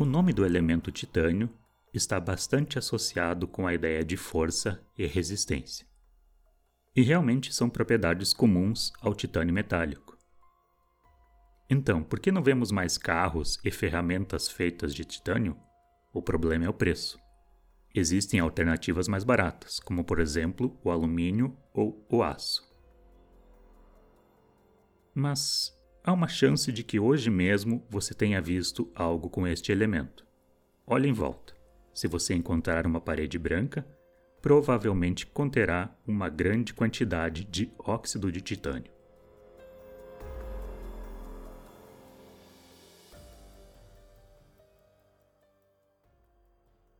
O nome do elemento titânio está bastante associado com a ideia de força e resistência. E realmente são propriedades comuns ao titânio metálico. Então, por que não vemos mais carros e ferramentas feitas de titânio? O problema é o preço. Existem alternativas mais baratas, como por exemplo o alumínio ou o aço. Mas há uma chance de que hoje mesmo você tenha visto algo com este elemento. Olhe em volta. Se você encontrar uma parede branca, provavelmente conterá uma grande quantidade de óxido de titânio.